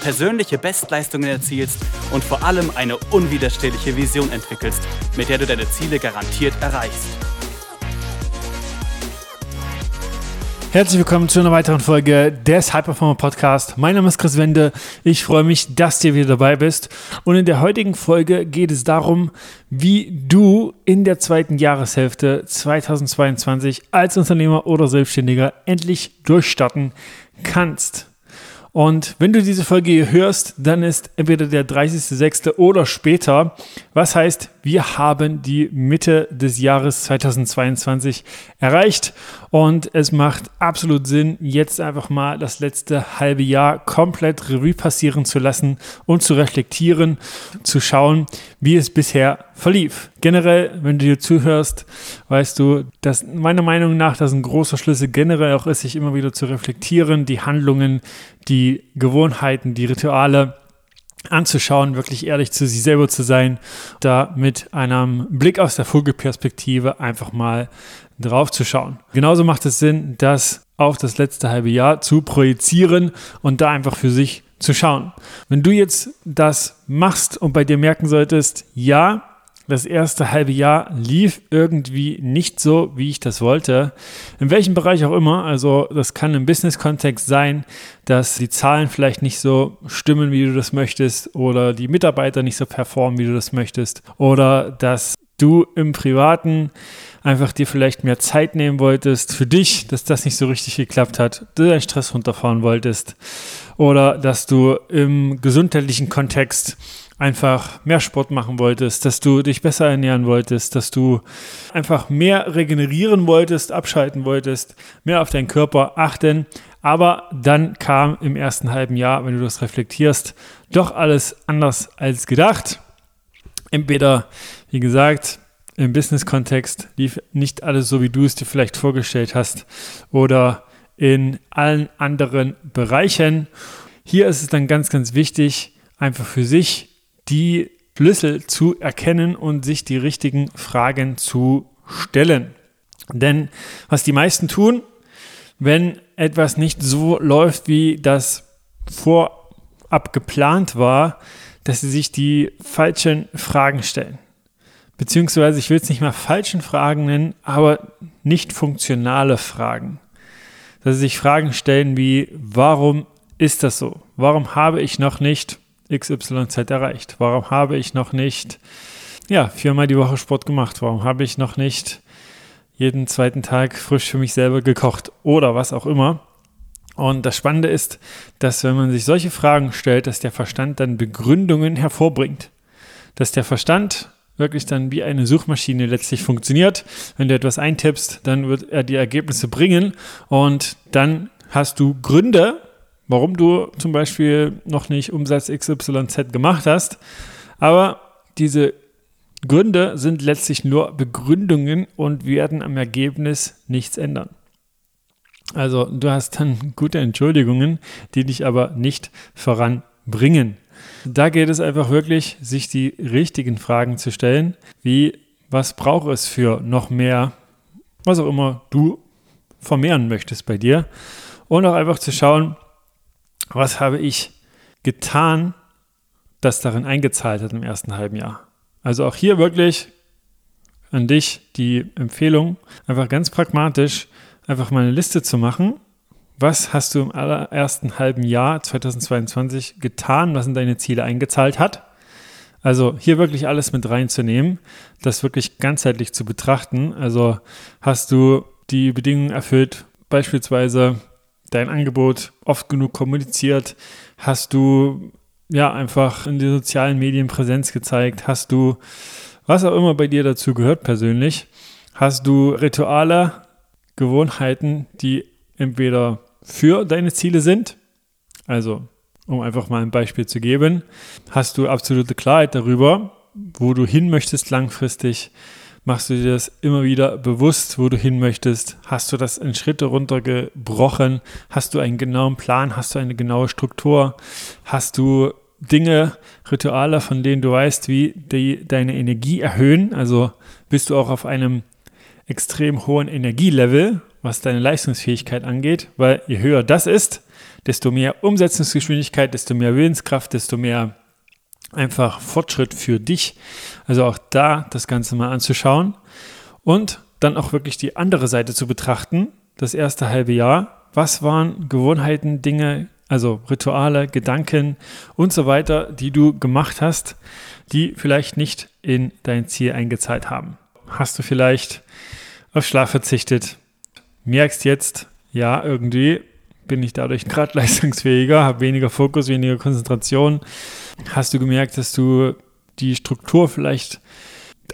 persönliche Bestleistungen erzielst und vor allem eine unwiderstehliche Vision entwickelst, mit der du deine Ziele garantiert erreichst. Herzlich willkommen zu einer weiteren Folge des High Performer Podcast. Mein Name ist Chris Wende. Ich freue mich, dass du wieder dabei bist. Und in der heutigen Folge geht es darum, wie du in der zweiten Jahreshälfte 2022 als Unternehmer oder Selbstständiger endlich durchstarten kannst. Und wenn du diese Folge hier hörst, dann ist entweder der 30.06. oder später. Was heißt, wir haben die Mitte des Jahres 2022 erreicht und es macht absolut Sinn, jetzt einfach mal das letzte halbe Jahr komplett Revue passieren zu lassen und zu reflektieren, zu schauen, wie es bisher verlief. Generell, wenn du dir zuhörst, weißt du, dass meiner Meinung nach das ein großer Schlüssel generell auch ist, sich immer wieder zu reflektieren, die Handlungen, die Gewohnheiten, die Rituale anzuschauen, wirklich ehrlich zu sich selber zu sein, da mit einem Blick aus der Vogelperspektive einfach mal drauf zu schauen. Genauso macht es Sinn, das auf das letzte halbe Jahr zu projizieren und da einfach für sich zu schauen. Wenn du jetzt das machst und bei dir merken solltest, ja, das erste halbe Jahr lief irgendwie nicht so, wie ich das wollte. In welchem Bereich auch immer. Also das kann im Business-Kontext sein, dass die Zahlen vielleicht nicht so stimmen, wie du das möchtest, oder die Mitarbeiter nicht so performen, wie du das möchtest, oder dass du im Privaten einfach dir vielleicht mehr Zeit nehmen wolltest für dich, dass das nicht so richtig geklappt hat, du deinen Stress runterfahren wolltest oder dass du im gesundheitlichen Kontext einfach mehr Sport machen wolltest, dass du dich besser ernähren wolltest, dass du einfach mehr regenerieren wolltest, abschalten wolltest, mehr auf deinen Körper achten. Aber dann kam im ersten halben Jahr, wenn du das reflektierst, doch alles anders als gedacht. Entweder, wie gesagt, im Business-Kontext lief nicht alles so, wie du es dir vielleicht vorgestellt hast, oder in allen anderen Bereichen. Hier ist es dann ganz, ganz wichtig, einfach für sich die Schlüssel zu erkennen und sich die richtigen Fragen zu stellen. Denn was die meisten tun, wenn etwas nicht so läuft, wie das vorab geplant war, dass sie sich die falschen Fragen stellen. Beziehungsweise, ich will es nicht mal falschen Fragen nennen, aber nicht funktionale Fragen. Dass sie sich Fragen stellen wie, warum ist das so? Warum habe ich noch nicht XYZ erreicht? Warum habe ich noch nicht, ja, viermal die Woche Sport gemacht? Warum habe ich noch nicht jeden zweiten Tag frisch für mich selber gekocht oder was auch immer? Und das Spannende ist, dass wenn man sich solche Fragen stellt, dass der Verstand dann Begründungen hervorbringt. Dass der Verstand wirklich dann wie eine Suchmaschine letztlich funktioniert. Wenn du etwas eintippst, dann wird er die Ergebnisse bringen und dann hast du Gründe, warum du zum Beispiel noch nicht Umsatz XYZ gemacht hast. Aber diese Gründe sind letztlich nur Begründungen und werden am Ergebnis nichts ändern. Also du hast dann gute Entschuldigungen, die dich aber nicht voranbringen. Da geht es einfach wirklich, sich die richtigen Fragen zu stellen, wie was braucht es für noch mehr, was auch immer du vermehren möchtest bei dir und auch einfach zu schauen, was habe ich getan, das darin eingezahlt hat im ersten halben Jahr. Also auch hier wirklich an dich die Empfehlung, einfach ganz pragmatisch einfach mal eine Liste zu machen. Was hast du im allerersten halben Jahr 2022 getan, was in deine Ziele eingezahlt hat? Also hier wirklich alles mit reinzunehmen, das wirklich ganzheitlich zu betrachten. Also hast du die Bedingungen erfüllt, beispielsweise dein Angebot oft genug kommuniziert? Hast du ja einfach in den sozialen Medien Präsenz gezeigt? Hast du, was auch immer bei dir dazu gehört persönlich, hast du Rituale, Gewohnheiten, die entweder für deine Ziele sind, also um einfach mal ein Beispiel zu geben, hast du absolute Klarheit darüber, wo du hin möchtest langfristig, Machst du dir das immer wieder bewusst, wo du hin möchtest? Hast du das in Schritte runtergebrochen? Hast du einen genauen Plan? Hast du eine genaue Struktur? Hast du Dinge, Rituale, von denen du weißt, wie die deine Energie erhöhen? Also bist du auch auf einem extrem hohen Energielevel, was deine Leistungsfähigkeit angeht, weil je höher das ist, desto mehr Umsetzungsgeschwindigkeit, desto mehr Willenskraft, desto mehr einfach Fortschritt für dich. Also auch da das Ganze mal anzuschauen und dann auch wirklich die andere Seite zu betrachten, das erste halbe Jahr. Was waren Gewohnheiten, Dinge, also Rituale, Gedanken und so weiter, die du gemacht hast, die vielleicht nicht in dein Ziel eingezahlt haben? Hast du vielleicht auf Schlaf verzichtet? Merkst jetzt, ja, irgendwie bin ich dadurch gerade leistungsfähiger, habe weniger Fokus, weniger Konzentration. Hast du gemerkt, dass du die Struktur vielleicht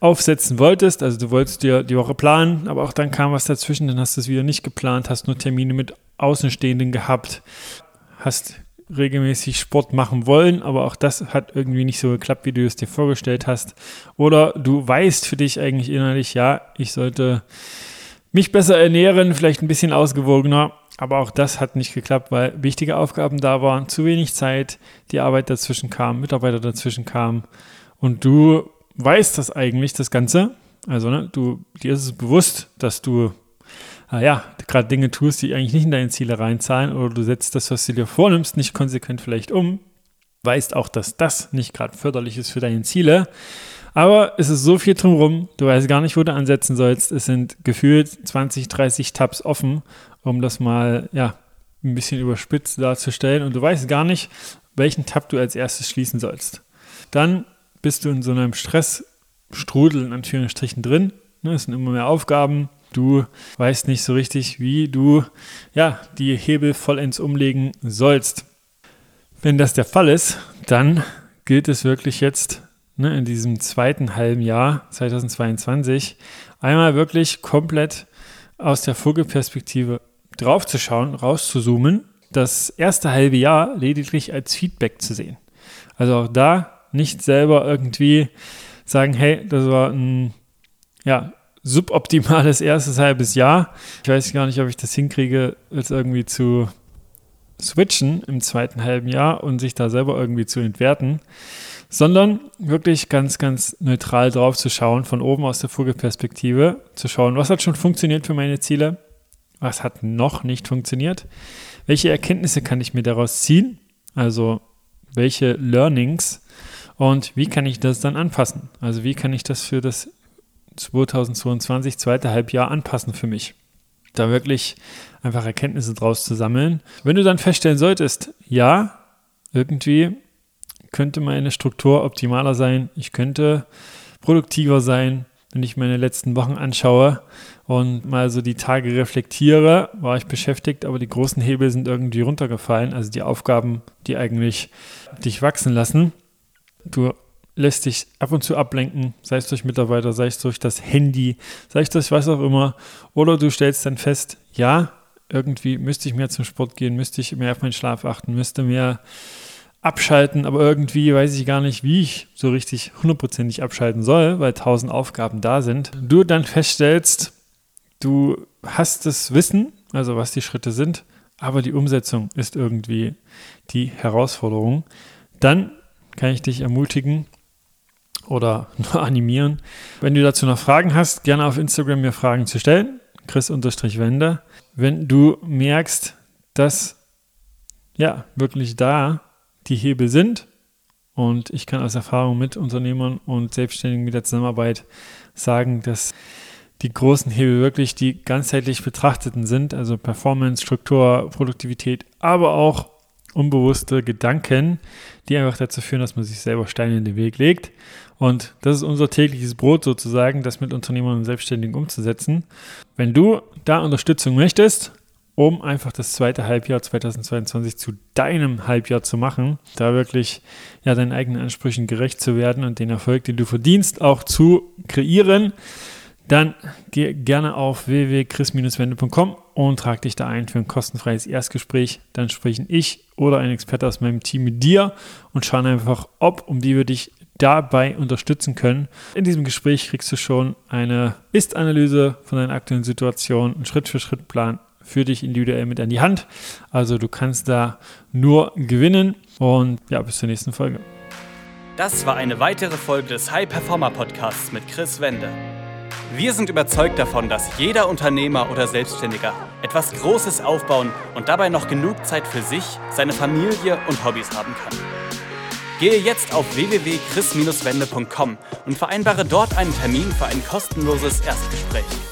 aufsetzen wolltest, also du wolltest dir die Woche planen, aber auch dann kam was dazwischen, dann hast du es wieder nicht geplant, hast nur Termine mit Außenstehenden gehabt, hast regelmäßig Sport machen wollen, aber auch das hat irgendwie nicht so geklappt, wie du es dir vorgestellt hast. Oder du weißt für dich eigentlich innerlich, ja, ich sollte mich besser ernähren, vielleicht ein bisschen ausgewogener, aber auch das hat nicht geklappt, weil wichtige Aufgaben da waren, zu wenig Zeit, die Arbeit dazwischen kam, Mitarbeiter dazwischen kamen und du weißt das eigentlich, das Ganze. Also, ne, du, dir ist es bewusst, dass du, naja, ah gerade Dinge tust, die eigentlich nicht in deine Ziele reinzahlen oder du setzt das, was du dir vornimmst, nicht konsequent vielleicht um. Weißt auch, dass das nicht gerade förderlich ist für deine Ziele. Aber es ist so viel drumherum, du weißt gar nicht, wo du ansetzen sollst. Es sind gefühlt 20, 30 Tabs offen um das mal ja, ein bisschen überspitzt darzustellen. Und du weißt gar nicht, welchen Tab du als erstes schließen sollst. Dann bist du in so einem Stressstrudel in Anführungsstrichen drin. Ne, es sind immer mehr Aufgaben. Du weißt nicht so richtig, wie du ja, die Hebel vollends umlegen sollst. Wenn das der Fall ist, dann gilt es wirklich jetzt ne, in diesem zweiten halben Jahr 2022 einmal wirklich komplett aus der Vogelperspektive draufzuschauen, rauszuzoomen, das erste halbe Jahr lediglich als Feedback zu sehen. Also auch da nicht selber irgendwie sagen, hey, das war ein ja, suboptimales erstes halbes Jahr. Ich weiß gar nicht, ob ich das hinkriege, jetzt irgendwie zu switchen im zweiten halben Jahr und sich da selber irgendwie zu entwerten, sondern wirklich ganz, ganz neutral drauf zu schauen, von oben aus der Vogelperspektive, zu schauen, was hat schon funktioniert für meine Ziele, was hat noch nicht funktioniert, welche Erkenntnisse kann ich mir daraus ziehen, also welche Learnings und wie kann ich das dann anpassen, also wie kann ich das für das 2022 zweite Halbjahr anpassen für mich. Da wirklich einfach Erkenntnisse draus zu sammeln. Wenn du dann feststellen solltest, ja, irgendwie könnte meine Struktur optimaler sein, ich könnte produktiver sein, wenn ich meine letzten Wochen anschaue und mal so die Tage reflektiere, war ich beschäftigt, aber die großen Hebel sind irgendwie runtergefallen. Also die Aufgaben, die eigentlich dich wachsen lassen. Du lässt dich ab und zu ablenken, sei es durch Mitarbeiter, sei es durch das Handy, sei es durch was auch immer. Oder du stellst dann fest, ja, irgendwie müsste ich mehr zum Sport gehen, müsste ich mehr auf meinen Schlaf achten, müsste mehr abschalten, aber irgendwie weiß ich gar nicht, wie ich so richtig hundertprozentig abschalten soll, weil tausend Aufgaben da sind. Du dann feststellst, du hast das Wissen, also was die Schritte sind, aber die Umsetzung ist irgendwie die Herausforderung. Dann kann ich dich ermutigen oder nur animieren. Wenn du dazu noch Fragen hast, gerne auf Instagram mir Fragen zu stellen. Chris-Wende. Wenn du merkst, dass ja wirklich da die Hebel sind. Und ich kann aus Erfahrung mit Unternehmern und Selbstständigen mit der Zusammenarbeit sagen, dass die großen Hebel wirklich die ganzheitlich betrachteten sind, also Performance, Struktur, Produktivität, aber auch unbewusste Gedanken, die einfach dazu führen, dass man sich selber Steine in den Weg legt. Und das ist unser tägliches Brot sozusagen, das mit Unternehmern und Selbstständigen umzusetzen. Wenn du da Unterstützung möchtest, um einfach das zweite Halbjahr 2022 zu deinem Halbjahr zu machen, da wirklich ja deinen eigenen Ansprüchen gerecht zu werden und den Erfolg, den du verdienst, auch zu kreieren, dann geh gerne auf www.chris-wende.com und trag dich da ein für ein kostenfreies Erstgespräch. Dann sprechen ich oder ein Experte aus meinem Team mit dir und schauen einfach, ob und wie wir dich dabei unterstützen können. In diesem Gespräch kriegst du schon eine Ist-Analyse von deiner aktuellen Situation, einen Schritt-für-Schritt-Plan für dich individuell mit an die Hand. Also du kannst da nur gewinnen und ja, bis zur nächsten Folge. Das war eine weitere Folge des High Performer Podcasts mit Chris Wende. Wir sind überzeugt davon, dass jeder Unternehmer oder Selbstständiger etwas Großes aufbauen und dabei noch genug Zeit für sich, seine Familie und Hobbys haben kann. Gehe jetzt auf www.chris-wende.com und vereinbare dort einen Termin für ein kostenloses Erstgespräch.